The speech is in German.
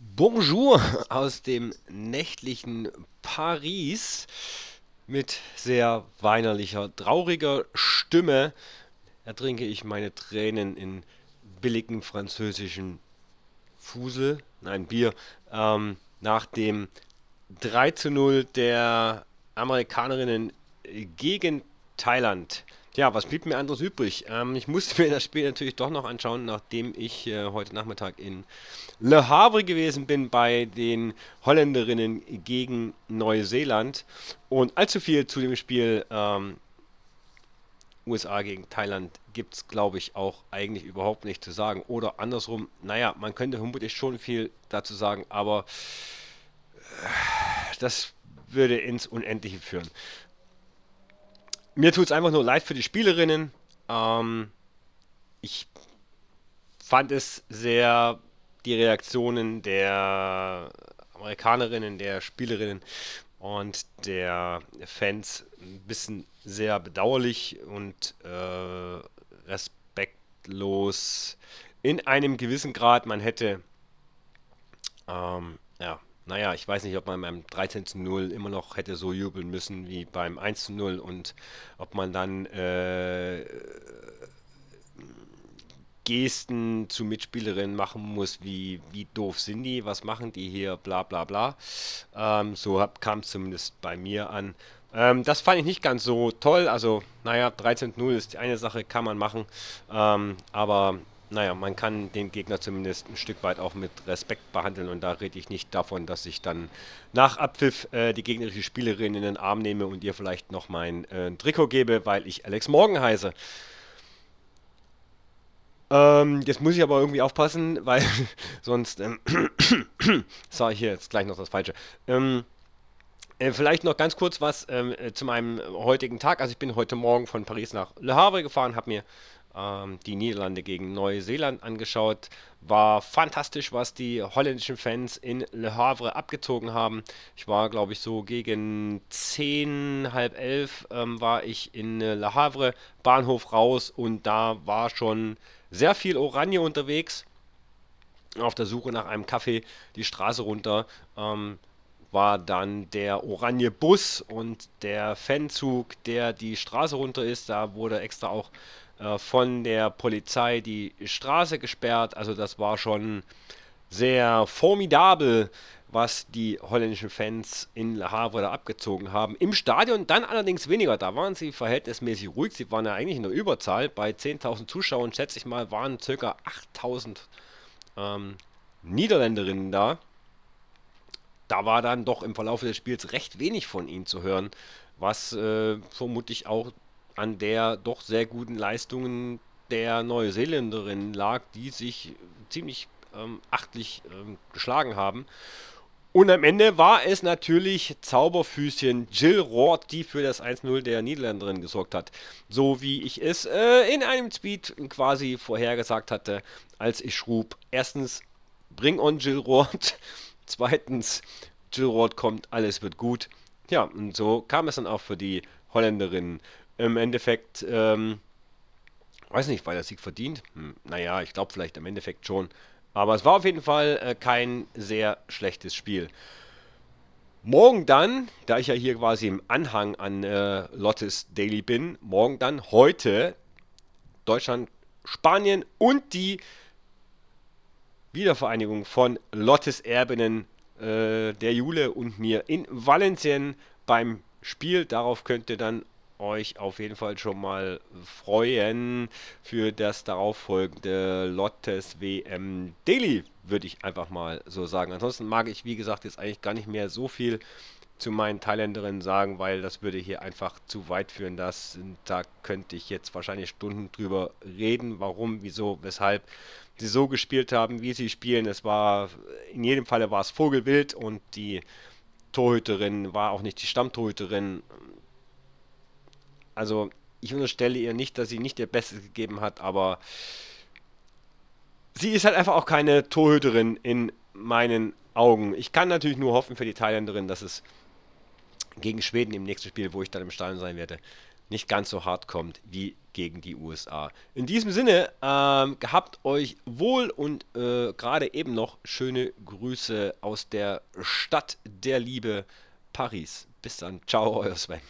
Bonjour aus dem nächtlichen Paris mit sehr weinerlicher, trauriger Stimme ertrinke ich meine Tränen in billigen französischen Fusel, nein Bier, ähm, nach dem 3 zu 0 der Amerikanerinnen gegen Thailand. Ja, was blieb mir anderes übrig? Ähm, ich musste mir das Spiel natürlich doch noch anschauen, nachdem ich äh, heute Nachmittag in Le Havre gewesen bin bei den Holländerinnen gegen Neuseeland. Und allzu viel zu dem Spiel ähm, USA gegen Thailand gibt es, glaube ich, auch eigentlich überhaupt nicht zu sagen. Oder andersrum, naja, man könnte vermutlich schon viel dazu sagen, aber äh, das würde ins Unendliche führen. Mir tut es einfach nur leid für die Spielerinnen. Ähm, ich fand es sehr die Reaktionen der Amerikanerinnen, der Spielerinnen und der Fans ein bisschen sehr bedauerlich und äh, respektlos in einem gewissen Grad. Man hätte ähm, ja, naja, ich weiß nicht, ob man beim 13 zu 0 immer noch hätte so jubeln müssen wie beim 1 zu 0 und ob man dann äh, Gesten zu Mitspielerinnen machen muss, wie, wie doof sind die, was machen die hier, bla bla bla. Ähm, so kam es zumindest bei mir an. Ähm, das fand ich nicht ganz so toll. Also, naja, 13-0 ist die eine Sache, kann man machen. Ähm, aber naja, man kann den Gegner zumindest ein Stück weit auch mit Respekt behandeln und da rede ich nicht davon, dass ich dann nach Abpfiff äh, die gegnerische Spielerin in den Arm nehme und ihr vielleicht noch mein äh, Trikot gebe, weil ich Alex Morgan heiße. Ähm, jetzt muss ich aber irgendwie aufpassen, weil sonst ähm, sage ich hier jetzt gleich noch das Falsche. Ähm, äh, vielleicht noch ganz kurz was ähm, äh, zu meinem heutigen Tag. Also ich bin heute Morgen von Paris nach Le Havre gefahren, habe mir die Niederlande gegen Neuseeland angeschaut. War fantastisch, was die holländischen Fans in Le Havre abgezogen haben. Ich war, glaube ich, so gegen 10, halb elf ähm, war ich in Le Havre, Bahnhof raus und da war schon sehr viel Oranje unterwegs. Auf der Suche nach einem Kaffee die Straße runter. Ähm, war dann der Oranje Bus und der Fanzug, der die Straße runter ist. Da wurde extra auch äh, von der Polizei die Straße gesperrt. Also das war schon sehr formidabel, was die holländischen Fans in Le Havre da abgezogen haben. Im Stadion dann allerdings weniger. Da waren sie verhältnismäßig ruhig. Sie waren ja eigentlich in der Überzahl. Bei 10.000 Zuschauern, schätze ich mal, waren ca. 8.000 ähm, Niederländerinnen da. Da war dann doch im Verlauf des Spiels recht wenig von ihnen zu hören, was äh, vermutlich auch an der doch sehr guten Leistungen der Neuseeländerin lag, die sich ziemlich ähm, achtlich ähm, geschlagen haben. Und am Ende war es natürlich Zauberfüßchen Jill Roth, die für das 1-0 der Niederländerin gesorgt hat. So wie ich es äh, in einem Tweet quasi vorhergesagt hatte, als ich schrub. Erstens, bring on Jill Roth. Zweitens, Jill Roth kommt, alles wird gut. Ja, und so kam es dann auch für die Holländerinnen im Endeffekt, ähm, weiß nicht, war der Sieg verdient? Hm, naja, ich glaube vielleicht im Endeffekt schon. Aber es war auf jeden Fall äh, kein sehr schlechtes Spiel. Morgen dann, da ich ja hier quasi im Anhang an äh, Lottes Daily bin, morgen dann heute Deutschland, Spanien und die Wiedervereinigung von Lottes Erbinnen, äh, der Jule und mir in Valencien beim Spiel. Darauf könnt ihr dann euch auf jeden Fall schon mal freuen für das darauffolgende Lottes WM Daily, würde ich einfach mal so sagen. Ansonsten mag ich, wie gesagt, jetzt eigentlich gar nicht mehr so viel zu meinen Thailänderinnen sagen, weil das würde hier einfach zu weit führen. Das, da könnte ich jetzt wahrscheinlich Stunden drüber reden, warum, wieso, weshalb sie so gespielt haben, wie sie spielen. Es war, in jedem Falle war es Vogelwild und die Torhüterin war auch nicht die Stammtorhüterin. Also ich unterstelle ihr nicht, dass sie nicht ihr Bestes gegeben hat, aber sie ist halt einfach auch keine Torhüterin in meinen Augen. Ich kann natürlich nur hoffen für die Thailänderin, dass es gegen Schweden im nächsten Spiel, wo ich dann im Stadion sein werde, nicht ganz so hart kommt wie gegen die USA. In diesem Sinne, ähm, gehabt euch wohl und äh, gerade eben noch schöne Grüße aus der Stadt der Liebe, Paris. Bis dann. Ciao, euer Sven.